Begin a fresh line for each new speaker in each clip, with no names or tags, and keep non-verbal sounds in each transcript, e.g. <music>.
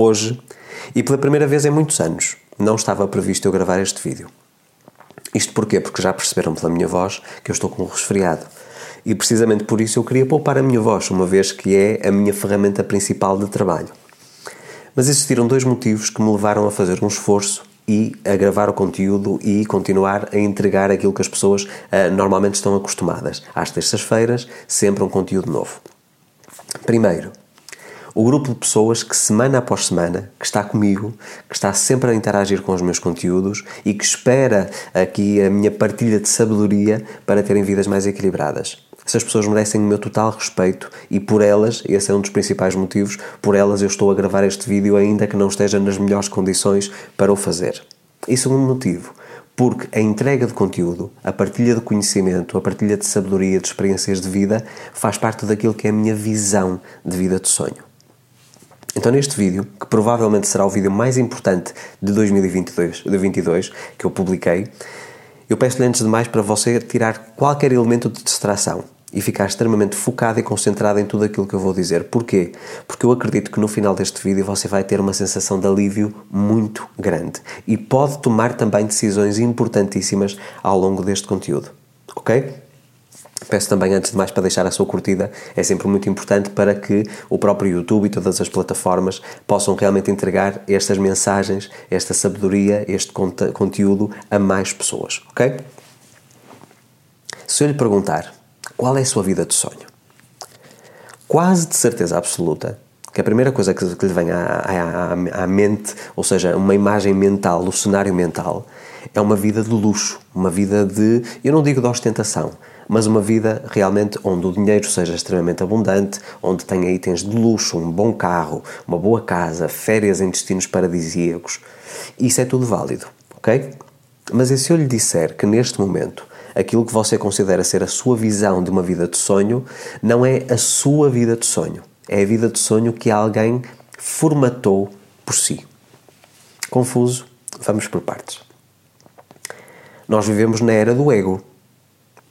hoje, e pela primeira vez em muitos anos, não estava previsto eu gravar este vídeo. Isto porquê? Porque já perceberam pela minha voz que eu estou com um resfriado. E precisamente por isso eu queria poupar a minha voz, uma vez que é a minha ferramenta principal de trabalho. Mas existiram dois motivos que me levaram a fazer um esforço e a gravar o conteúdo e continuar a entregar aquilo que as pessoas uh, normalmente estão acostumadas. Às terças-feiras, sempre um conteúdo novo. Primeiro, o grupo de pessoas que semana após semana, que está comigo, que está sempre a interagir com os meus conteúdos e que espera aqui a minha partilha de sabedoria para terem vidas mais equilibradas. Essas pessoas merecem o meu total respeito e por elas, esse é um dos principais motivos, por elas eu estou a gravar este vídeo ainda que não esteja nas melhores condições para o fazer. E segundo motivo, porque a entrega de conteúdo, a partilha de conhecimento, a partilha de sabedoria, de experiências de vida, faz parte daquilo que é a minha visão de vida de sonho. Então, neste vídeo, que provavelmente será o vídeo mais importante de 2022, de 2022 que eu publiquei, eu peço-lhe antes de mais para você tirar qualquer elemento de distração e ficar extremamente focado e concentrado em tudo aquilo que eu vou dizer. Porquê? Porque eu acredito que no final deste vídeo você vai ter uma sensação de alívio muito grande e pode tomar também decisões importantíssimas ao longo deste conteúdo. Ok? Peço também, antes de mais, para deixar a sua curtida, é sempre muito importante para que o próprio YouTube e todas as plataformas possam realmente entregar estas mensagens, esta sabedoria, este conteúdo a mais pessoas, ok? Se eu lhe perguntar qual é a sua vida de sonho? Quase de certeza absoluta que a primeira coisa que, lhe vem à, à, à, mente, ou seja, uma imagem mental, o cenário mental, é uma vida de luxo, uma vida de, eu não digo de ostentação, mas uma vida realmente onde o dinheiro seja extremamente abundante, onde tenha itens de luxo, um bom carro, uma boa casa, férias em destinos paradisíacos. Isso é tudo válido, ok? Mas e se eu lhe disser que neste momento aquilo que você considera ser a sua visão de uma vida de sonho não é a sua vida de sonho, é a vida de sonho que alguém formatou por si. Confuso? Vamos por partes. Nós vivemos na era do ego.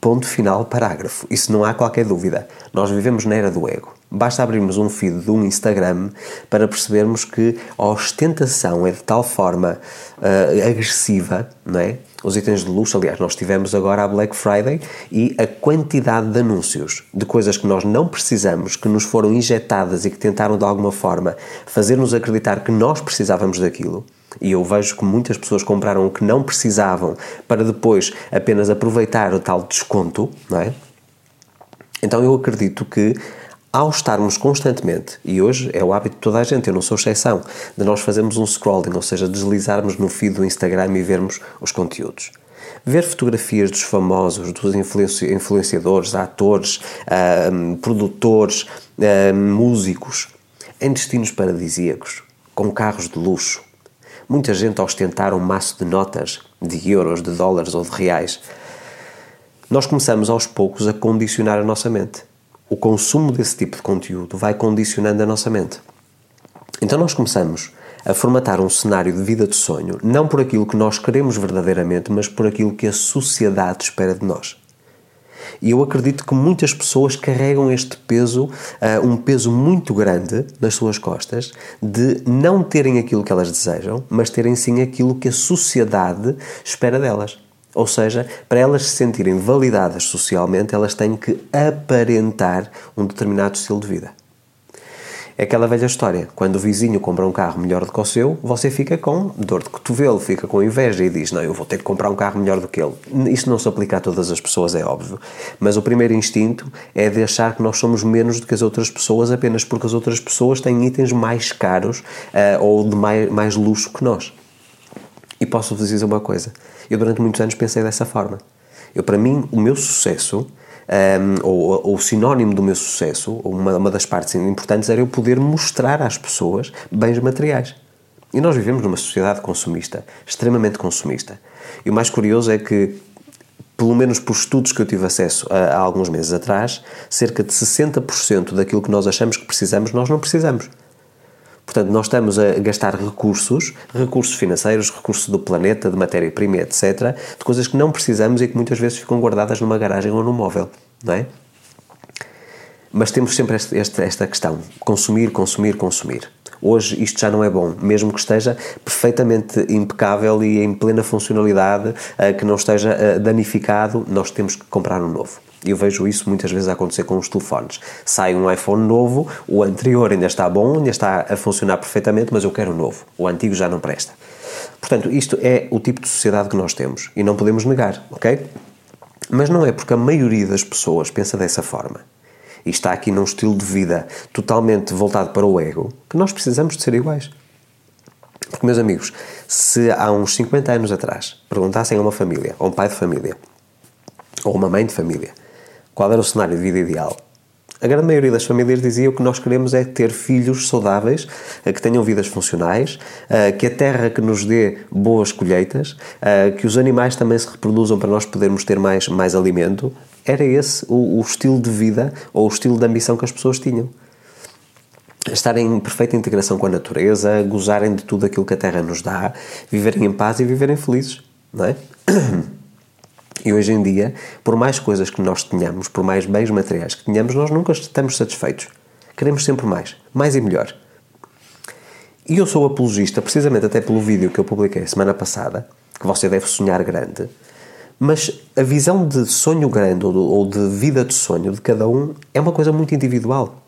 Ponto final, parágrafo. Isso não há qualquer dúvida. Nós vivemos na era do ego. Basta abrirmos um feed de um Instagram para percebermos que a ostentação é de tal forma uh, agressiva, não é? Os itens de luxo, aliás, nós tivemos agora a Black Friday e a quantidade de anúncios de coisas que nós não precisamos, que nos foram injetadas e que tentaram de alguma forma fazer-nos acreditar que nós precisávamos daquilo e eu vejo que muitas pessoas compraram o que não precisavam para depois apenas aproveitar o tal desconto, não é? Então eu acredito que ao estarmos constantemente, e hoje é o hábito de toda a gente, eu não sou exceção, de nós fazermos um scrolling, ou seja, deslizarmos no feed do Instagram e vermos os conteúdos. Ver fotografias dos famosos, dos influenciadores, atores, uh, produtores, uh, músicos, em destinos paradisíacos, com carros de luxo, Muita gente a ostentar um maço de notas, de euros, de dólares ou de reais. Nós começamos aos poucos a condicionar a nossa mente. O consumo desse tipo de conteúdo vai condicionando a nossa mente. Então nós começamos a formatar um cenário de vida de sonho, não por aquilo que nós queremos verdadeiramente, mas por aquilo que a sociedade espera de nós. E eu acredito que muitas pessoas carregam este peso, uh, um peso muito grande nas suas costas, de não terem aquilo que elas desejam, mas terem sim aquilo que a sociedade espera delas. Ou seja, para elas se sentirem validadas socialmente, elas têm que aparentar um determinado estilo de vida. É aquela velha história. Quando o vizinho compra um carro melhor do que o seu, você fica com dor de cotovelo, fica com inveja e diz: Não, eu vou ter que comprar um carro melhor do que ele. Isto não se aplica a todas as pessoas, é óbvio. Mas o primeiro instinto é de achar que nós somos menos do que as outras pessoas apenas porque as outras pessoas têm itens mais caros uh, ou de mais, mais luxo que nós. E posso-vos dizer uma coisa: eu durante muitos anos pensei dessa forma. Eu, para mim, o meu sucesso um, ou, ou, o sinónimo do meu sucesso, uma, uma das partes importantes era eu poder mostrar às pessoas bens materiais. E nós vivemos numa sociedade consumista, extremamente consumista. E o mais curioso é que, pelo menos por estudos que eu tive acesso há, há alguns meses atrás, cerca de 60% daquilo que nós achamos que precisamos, nós não precisamos. Portanto, nós estamos a gastar recursos, recursos financeiros, recursos do planeta, de matéria-prima, etc., de coisas que não precisamos e que muitas vezes ficam guardadas numa garagem ou num móvel, não é? Mas temos sempre esta, esta questão: consumir, consumir, consumir. Hoje isto já não é bom, mesmo que esteja perfeitamente impecável e em plena funcionalidade, uh, que não esteja uh, danificado, nós temos que comprar um novo. Eu vejo isso muitas vezes acontecer com os telefones. Sai um iPhone novo, o anterior ainda está bom, ainda está a funcionar perfeitamente, mas eu quero um novo. O antigo já não presta. Portanto, isto é o tipo de sociedade que nós temos e não podemos negar, ok? Mas não é porque a maioria das pessoas pensa dessa forma e está aqui num estilo de vida totalmente voltado para o ego que nós precisamos de ser iguais. Porque, meus amigos, se há uns 50 anos atrás perguntassem a uma família, a um pai de família, ou uma mãe de família, qual era o cenário de vida ideal, a grande maioria das famílias dizia o que nós queremos é ter filhos saudáveis, eh, que tenham vidas funcionais, eh, que a terra que nos dê boas colheitas, eh, que os animais também se reproduzam para nós podermos ter mais, mais alimento. Era esse o, o estilo de vida ou o estilo de ambição que as pessoas tinham estarem em perfeita integração com a natureza, gozarem de tudo aquilo que a Terra nos dá, viverem em paz e viverem felizes, não é? <clears throat> E hoje em dia, por mais coisas que nós tenhamos, por mais bens materiais que tenhamos, nós nunca estamos satisfeitos. Queremos sempre mais, mais e melhor. E eu sou apologista, precisamente até pelo vídeo que eu publiquei semana passada, que você deve sonhar grande, mas a visão de sonho grande ou de vida de sonho de cada um é uma coisa muito individual.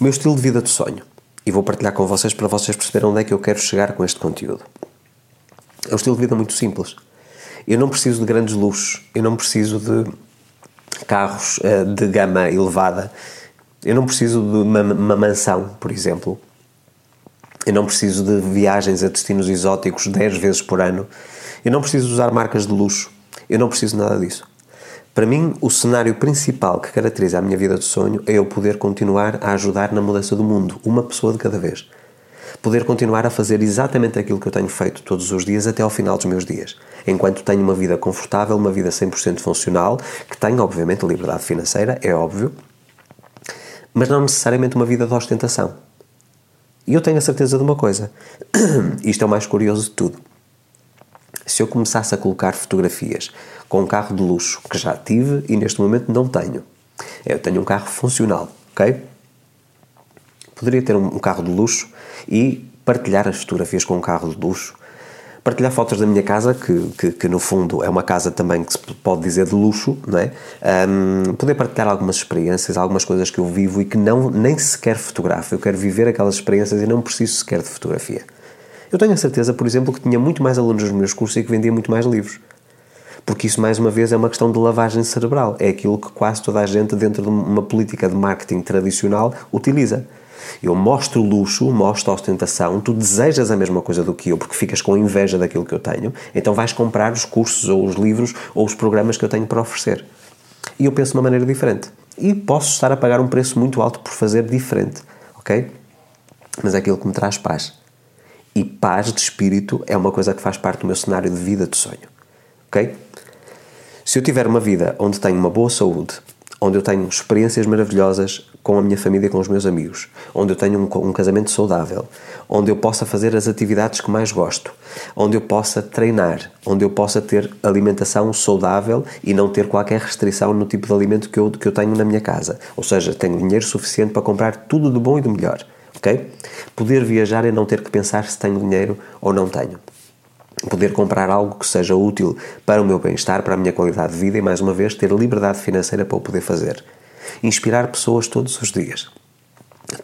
O meu estilo de vida de sonho, e vou partilhar com vocês para vocês perceberem onde é que eu quero chegar com este conteúdo. É um estilo de vida muito simples eu não preciso de grandes luxos, eu não preciso de carros uh, de gama elevada, eu não preciso de uma, uma mansão, por exemplo. Eu não preciso de viagens a destinos exóticos 10 vezes por ano. Eu não preciso usar marcas de luxo. Eu não preciso nada disso. Para mim, o cenário principal que caracteriza a minha vida de sonho é eu poder continuar a ajudar na mudança do mundo, uma pessoa de cada vez poder continuar a fazer exatamente aquilo que eu tenho feito todos os dias até ao final dos meus dias, enquanto tenho uma vida confortável, uma vida 100% funcional, que tenho, obviamente, liberdade financeira, é óbvio, mas não necessariamente uma vida de ostentação. E eu tenho a certeza de uma coisa: <clears throat> isto é o mais curioso de tudo. Se eu começasse a colocar fotografias com um carro de luxo que já tive e neste momento não tenho, eu tenho um carro funcional, ok? Poderia ter um carro de luxo e partilhar as fotografias com um carro de luxo. Partilhar fotos da minha casa, que, que, que no fundo é uma casa também que se pode dizer de luxo, não é? Um, poder partilhar algumas experiências, algumas coisas que eu vivo e que não, nem sequer fotografo. Eu quero viver aquelas experiências e não preciso sequer de fotografia. Eu tenho a certeza, por exemplo, que tinha muito mais alunos nos meus cursos e que vendia muito mais livros. Porque isso, mais uma vez, é uma questão de lavagem cerebral. É aquilo que quase toda a gente, dentro de uma política de marketing tradicional, utiliza. Eu mostro luxo, mostro ostentação, tu desejas a mesma coisa do que eu porque ficas com inveja daquilo que eu tenho, então vais comprar os cursos ou os livros ou os programas que eu tenho para oferecer. E eu penso de uma maneira diferente. E posso estar a pagar um preço muito alto por fazer diferente, ok? Mas é aquilo que me traz paz. E paz de espírito é uma coisa que faz parte do meu cenário de vida de sonho, ok? Se eu tiver uma vida onde tenho uma boa saúde, onde eu tenho experiências maravilhosas com a minha família e com os meus amigos, onde eu tenho um, um, casamento saudável, onde eu possa fazer as atividades que mais gosto, onde eu possa treinar, onde eu possa ter alimentação saudável e não ter qualquer restrição no tipo de alimento que eu, que eu tenho na minha casa. Ou seja, tenho dinheiro suficiente para comprar tudo de bom e do melhor. Ok? Poder viajar e não ter que pensar se tenho dinheiro ou não tenho poder comprar algo que seja útil para o meu bem-estar, para a minha qualidade de vida e, mais uma vez, ter liberdade financeira para o poder fazer. Inspirar pessoas todos os dias.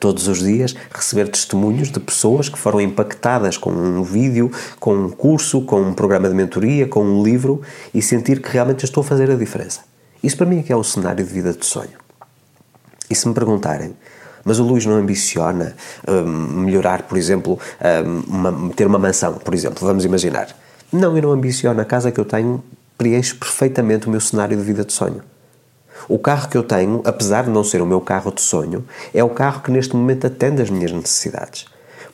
Todos os dias receber testemunhos de pessoas que foram impactadas com um vídeo, com um curso, com um programa de mentoria, com um livro e sentir que realmente estou a fazer a diferença. Isso para mim é que é o cenário de vida de sonho. E se me perguntarem, mas o Luís não ambiciona um, melhorar, por exemplo, um, uma, ter uma mansão, por exemplo, vamos imaginar. Não, eu não ambiciono. A casa que eu tenho preenche perfeitamente o meu cenário de vida de sonho. O carro que eu tenho, apesar de não ser o meu carro de sonho, é o carro que neste momento atende às minhas necessidades.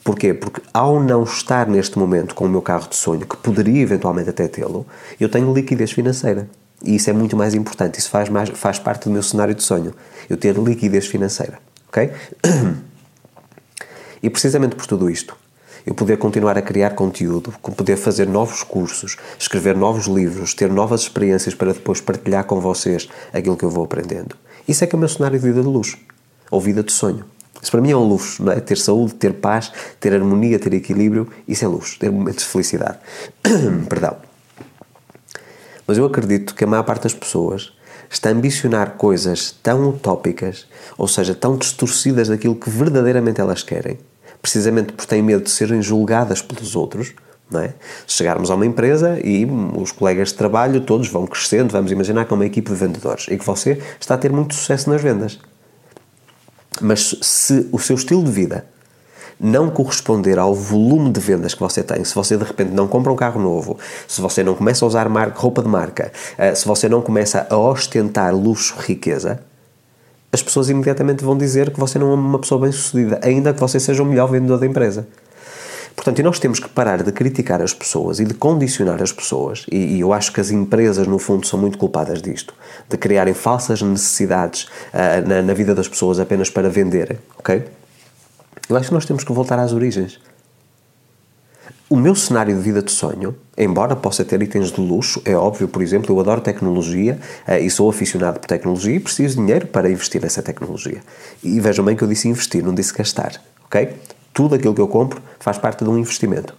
Porquê? Porque ao não estar neste momento com o meu carro de sonho, que poderia eventualmente até tê-lo, eu tenho liquidez financeira. E isso é muito mais importante, isso faz, mais, faz parte do meu cenário de sonho, eu ter liquidez financeira ok? E precisamente por tudo isto, eu poder continuar a criar conteúdo, poder fazer novos cursos, escrever novos livros, ter novas experiências para depois partilhar com vocês aquilo que eu vou aprendendo. Isso é que é o meu cenário de vida de luz, ou vida de sonho, Isso para mim é um luxo, não é? Ter saúde, ter paz, ter harmonia, ter equilíbrio, isso é luxo, ter momentos de felicidade. <coughs> Perdão. Mas eu acredito que a maior parte das pessoas está a ambicionar coisas tão utópicas, ou seja, tão distorcidas daquilo que verdadeiramente elas querem, precisamente porque têm medo de serem julgadas pelos outros. Não é? Chegarmos a uma empresa e os colegas de trabalho todos vão crescendo, vamos imaginar que é uma equipe de vendedores e que você está a ter muito sucesso nas vendas. Mas se o seu estilo de vida não corresponder ao volume de vendas que você tem, se você de repente não compra um carro novo, se você não começa a usar marca, roupa de marca, eh, se você não começa a ostentar luxo, riqueza, as pessoas imediatamente vão dizer que você não é uma pessoa bem-sucedida, ainda que você seja o melhor vendedor da empresa. Portanto, nós temos que parar de criticar as pessoas e de condicionar as pessoas, e, e eu acho que as empresas, no fundo, são muito culpadas disto, de criarem falsas necessidades uh, na, na vida das pessoas apenas para venderem, ok? Eu acho que nós temos que voltar às origens. O meu cenário de vida de sonho, embora possa ter itens de luxo, é óbvio, por exemplo, eu adoro tecnologia eh, e sou aficionado por tecnologia e preciso de dinheiro para investir nessa tecnologia. E vejam bem que eu disse investir, não disse gastar, ok? Tudo aquilo que eu compro faz parte de um investimento.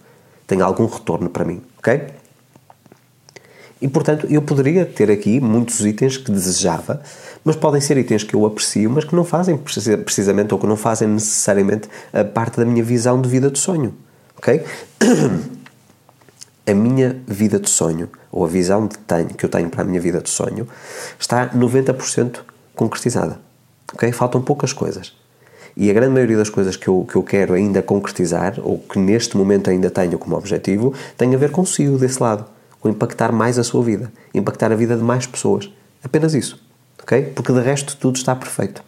Tem algum retorno para mim, ok? E, portanto, eu poderia ter aqui muitos itens que desejava, mas podem ser itens que eu aprecio, mas que não fazem precisamente ou que não fazem necessariamente parte da minha visão de vida de sonho. Ok? <clears throat> A minha vida de sonho, ou a visão de tenho, que eu tenho para a minha vida de sonho, está 90% concretizada. Ok? Faltam poucas coisas. E a grande maioria das coisas que eu, que eu quero ainda concretizar, ou que neste momento ainda tenho como objetivo, tem a ver consigo desse lado com impactar mais a sua vida, impactar a vida de mais pessoas. Apenas isso. Ok? Porque de resto tudo está perfeito.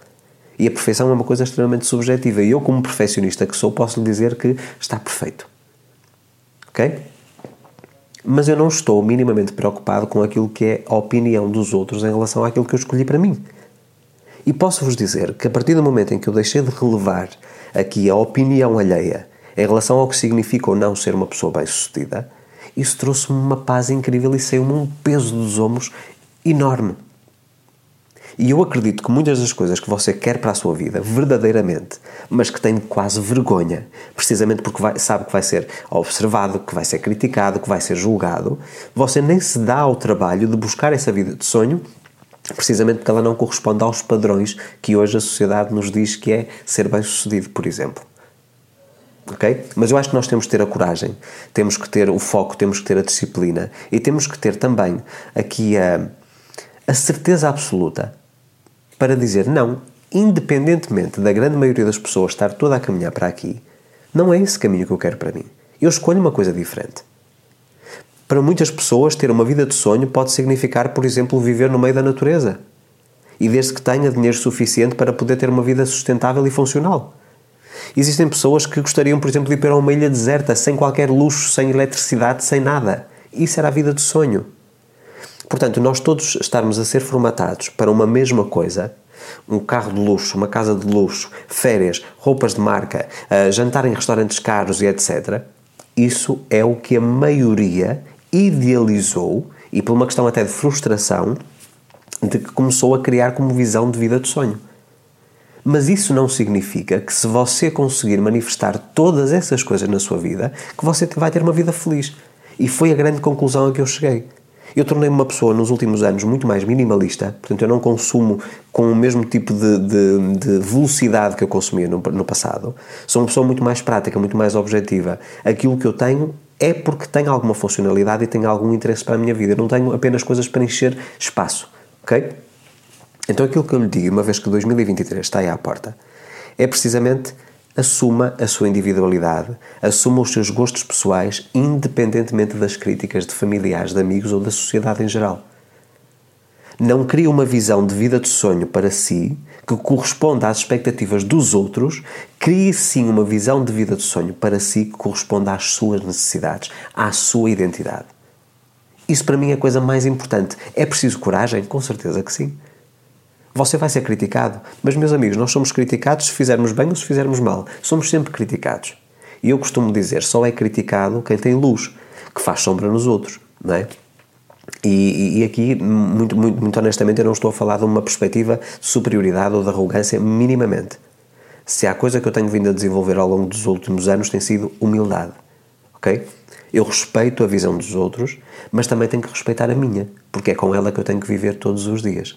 E a perfeição é uma coisa extremamente subjetiva. E eu, como perfeccionista que sou, posso lhe dizer que está perfeito. Ok? Mas eu não estou minimamente preocupado com aquilo que é a opinião dos outros em relação àquilo que eu escolhi para mim. E posso-vos dizer que a partir do momento em que eu deixei de relevar aqui a opinião alheia em relação ao que significa ou não ser uma pessoa bem-sucedida, isso trouxe-me uma paz incrível e saiu-me um peso dos ombros enorme. E eu acredito que muitas das coisas que você quer para a sua vida, verdadeiramente, mas que tem quase vergonha, precisamente porque vai, sabe que vai ser observado, que vai ser criticado, que vai ser julgado, você nem se dá ao trabalho de buscar essa vida de sonho, precisamente porque ela não corresponde aos padrões que hoje a sociedade nos diz que é ser bem-sucedido, por exemplo ok? Mas eu acho que nós temos que ter a coragem, temos que ter o foco, temos que ter a disciplina e temos que ter também aqui a, a certeza absoluta para dizer não, independentemente da grande maioria das pessoas estar toda a caminhar para aqui, não é esse caminho que eu quero para mim. Eu escolho uma coisa diferente. Para muitas pessoas, ter uma vida de sonho pode significar, por exemplo, viver no meio da natureza. E desde que tenha dinheiro suficiente para poder ter uma vida sustentável e funcional. Existem pessoas que gostariam, por exemplo, de ir para uma ilha deserta, sem qualquer luxo, sem eletricidade, sem nada. Isso era a vida de sonho. Portanto, nós todos estarmos a ser formatados para uma mesma coisa, um carro de luxo, uma casa de luxo, férias, roupas de marca, uh, jantar em restaurantes caros e etc., isso é o que a maioria idealizou e por uma questão até de frustração de que começou a criar como visão de vida de sonho. Mas isso não significa que se você conseguir manifestar todas essas coisas na sua vida, que você vai ter uma vida feliz. E foi a grande conclusão a que eu cheguei. Eu tornei-me uma pessoa nos últimos anos muito mais minimalista, portanto, eu não consumo com o mesmo tipo de, de, de velocidade que eu consumia no, no, passado. Sou uma pessoa muito mais prática, muito mais objetiva. Aquilo que eu tenho é porque tem alguma funcionalidade e tem algum interesse para a minha vida. Eu não tenho apenas coisas para encher espaço, ok? Então aquilo que eu lhe digo, uma vez que 2023 está aí à porta, é precisamente assuma a sua individualidade, assuma os seus gostos pessoais, independentemente das críticas de familiares, de amigos ou da sociedade em geral. Não crie uma visão de vida de sonho para si que corresponda às expectativas dos outros, crie sim uma visão de vida de sonho para si que corresponda às suas necessidades, à sua identidade. Isso para mim é a coisa mais importante. É preciso coragem? Com certeza que sim. Você vai ser criticado, mas, meus amigos, nós somos criticados se fizermos bem ou se fizermos mal. Somos sempre criticados. E eu costumo dizer: só é criticado quem tem luz, que faz sombra nos outros, não é? E, e, aqui, muito, muito, muito honestamente, eu não estou a falar de uma perspectiva de superioridade ou de arrogância, minimamente. Se há coisa que eu tenho vindo a desenvolver ao longo dos últimos anos tem sido humildade. Ok? Eu respeito a visão dos outros, mas também tenho que respeitar a minha, porque é com ela que eu tenho que viver todos os dias.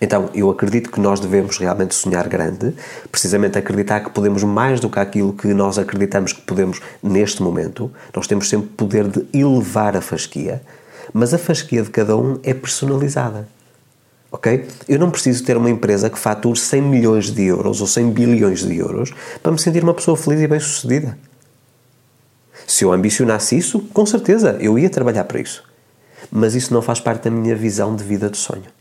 Então, eu acredito que nós devemos realmente sonhar grande, precisamente acreditar que podemos mais do que aquilo que nós acreditamos que podemos neste momento. Nós temos sempre poder de elevar a fasquia, mas a fasquia de cada um é personalizada. Ok? Eu não preciso ter uma empresa que fature 100 milhões de euros ou 100 bilhões de euros para me sentir uma pessoa feliz e bem-sucedida. Se eu ambicionasse isso, com certeza eu ia trabalhar para isso. Mas isso não faz parte da minha visão de vida de sonho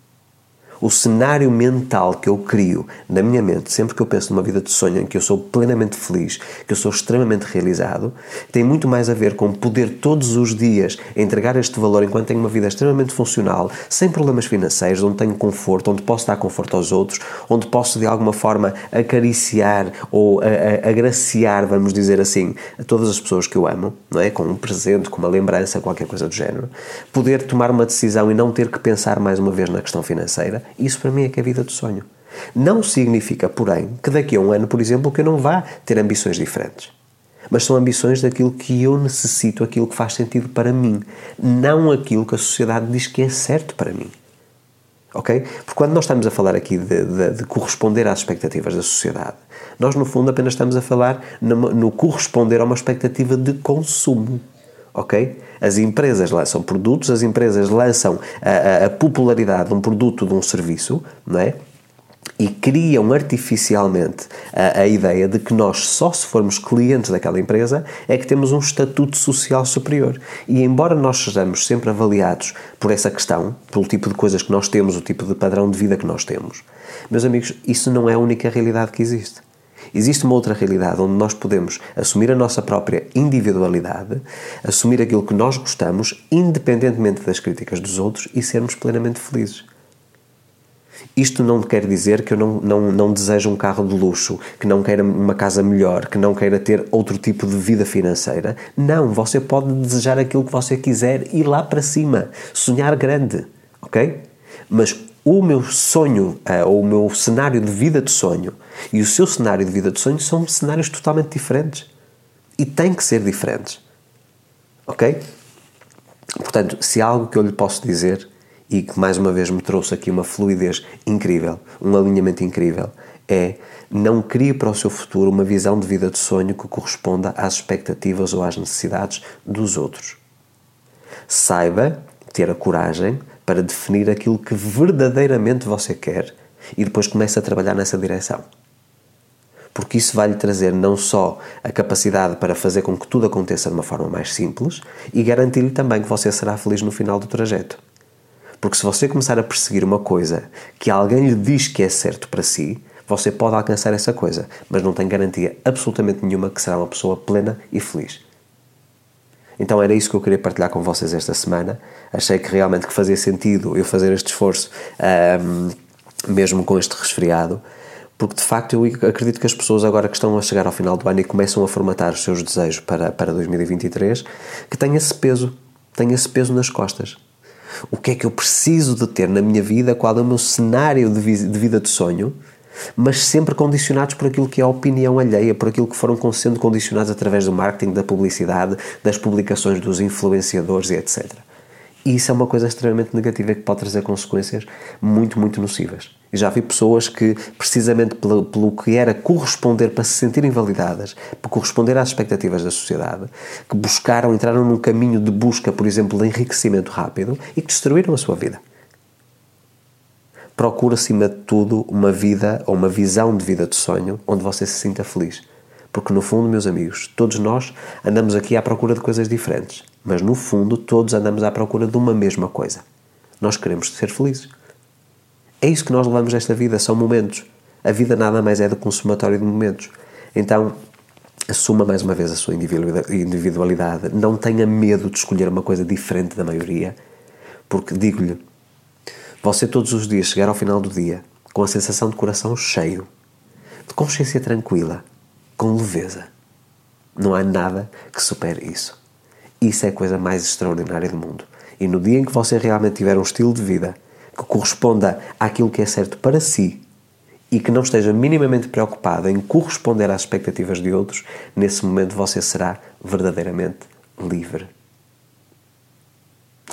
o cenário mental que eu crio na minha mente, sempre que eu penso numa vida de sonho em que eu sou plenamente feliz, que eu sou extremamente realizado, tem muito mais a ver com poder todos os dias entregar este valor enquanto tenho uma vida extremamente funcional, sem problemas financeiros, onde tenho conforto, onde posso dar conforto aos outros, onde posso de alguma forma acariciar ou agraciar, vamos dizer assim, a todas as pessoas que eu amo, não é? Com um presente, com uma lembrança, qualquer coisa do género. Poder tomar uma decisão e não ter que pensar mais uma vez na questão financeira isso para mim é que é vida de sonho. Não significa, porém, que daqui a um ano, por exemplo, que eu não vá ter ambições diferentes. Mas são ambições daquilo que eu necessito, aquilo que faz sentido para mim, não aquilo que a sociedade diz que é certo para mim. Ok? Porque quando nós estamos a falar aqui de, de, de corresponder às expectativas da sociedade, nós no fundo apenas estamos a falar no, no corresponder a uma expectativa de consumo ok? As empresas lançam produtos, as empresas lançam a, a, popularidade de um produto, de um serviço, não é? e criam artificialmente a, a, ideia de que nós só se formos clientes daquela empresa é que temos um estatuto social superior. E embora nós sejamos sempre avaliados por essa questão, pelo tipo de coisas que nós temos, o tipo de padrão de vida que nós temos, meus amigos, isso não é a única realidade que existe. Existe uma outra realidade onde nós podemos assumir a nossa própria individualidade, assumir aquilo que nós gostamos, independentemente das críticas dos outros e sermos plenamente felizes. Isto não quer dizer que eu não, não, não desejo um carro de luxo, que não queira uma casa melhor, que não queira ter outro tipo de vida financeira. Não, você pode desejar aquilo que você quiser e lá para cima, sonhar grande, ok? Mas o meu sonho, uh, ou o meu cenário de vida de sonho e o seu cenário de vida de sonho são cenários totalmente diferentes. E têm que ser diferentes. Ok? Portanto, se há algo que eu lhe posso dizer e que mais uma vez me trouxe aqui uma fluidez incrível, um alinhamento incrível, é não crie para o seu futuro uma visão de vida de sonho que corresponda às expectativas ou às necessidades dos outros. Saiba ter a coragem para definir aquilo que verdadeiramente você quer e depois comece a trabalhar nessa direção. Porque isso vai lhe trazer não só a capacidade para fazer com que tudo aconteça de uma forma mais simples e garantir-lhe também que você será feliz no final do trajeto. Porque se você começar a perseguir uma coisa que alguém lhe diz que é certo para si, você pode alcançar essa coisa, mas não tem garantia absolutamente nenhuma que será uma pessoa plena e feliz. Então era isso que eu queria partilhar com vocês esta semana. Achei que realmente que fazia sentido eu fazer este esforço, um, mesmo com este resfriado, porque de facto eu acredito que as pessoas agora que estão a chegar ao final do ano e começam a formatar os seus desejos para, para 2023, que têm esse peso, têm esse peso nas costas. O que é que eu preciso de ter na minha vida? Qual é o meu cenário de vida de sonho? Mas sempre condicionados por aquilo que é a opinião alheia, por aquilo que foram sendo condicionados através do marketing, da publicidade, das publicações dos influenciadores e etc. E isso é uma coisa extremamente negativa que pode trazer consequências muito, muito nocivas. E já vi pessoas que, precisamente pelo, pelo que era corresponder para se sentirem validadas, para corresponder às expectativas da sociedade, que buscaram, entraram num caminho de busca, por exemplo, de enriquecimento rápido e que destruíram a sua vida procure acima de tudo uma vida ou uma visão de vida de sonho onde você se sinta feliz. Porque no fundo, meus amigos, todos nós andamos aqui à procura de coisas diferentes, mas no fundo todos andamos à procura de uma mesma coisa. Nós queremos ser felizes. É isso que nós levamos nesta vida, são momentos. A vida nada mais é do que um somatório de momentos. Então, assuma mais uma vez a sua individualidade, não tenha medo de escolher uma coisa diferente da maioria, porque digo-lhe, você todos os dias chegar ao final do dia com a sensação de coração cheio, de consciência tranquila, com leveza. Não há nada que supere isso. Isso é a coisa mais extraordinária do mundo. E no dia em que você realmente tiver um estilo de vida que corresponda àquilo que é certo para si e que não esteja minimamente preocupado em corresponder às expectativas de outros, nesse momento você será verdadeiramente livre.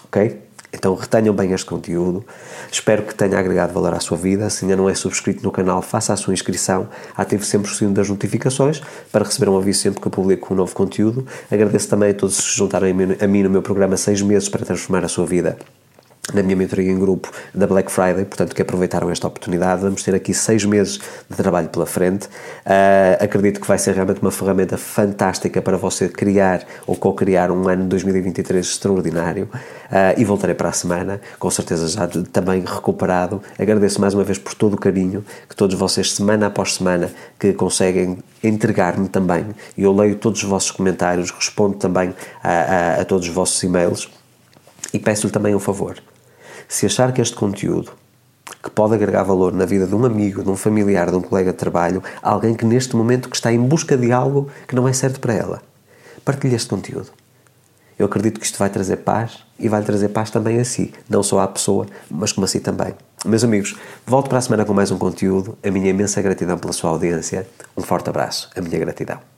Ok? Então retenham bem este conteúdo. Espero que tenha agregado valor à sua vida. Se ainda não é subscrito no canal, faça a sua inscrição. Ative sempre o sino das notificações para receber um aviso sempre que eu publico um novo conteúdo. Agradeço também a todos que se juntaram a mim no meu programa 6 meses para transformar a sua vida na minha mentoria em grupo da Black Friday, portanto que aproveitaram esta oportunidade. Vamos ter aqui seis meses de trabalho pela frente. Uh, acredito que vai ser realmente uma ferramenta fantástica para você criar ou co-criar um ano de 2023 extraordinário. Uh, e voltarei para a semana, com certeza já também recuperado. Agradeço mais uma vez por todo o carinho que todos vocês, semana após semana, que conseguem entregar-me também. Eu leio todos os vossos comentários, respondo também a, a, a todos os vossos e-mails. E peço-lhe também um favor se achar que este conteúdo que pode agregar valor na vida de um amigo, de um familiar, de um colega de trabalho, alguém que neste momento que está em busca de algo que não é certo para ela, partilhe este conteúdo. Eu acredito que isto vai trazer paz e vai trazer paz também a si, não só à pessoa, mas como a si também. Meus amigos, volto para a semana com mais um conteúdo. A minha imensa gratidão pela sua audiência. Um forte abraço. A minha gratidão.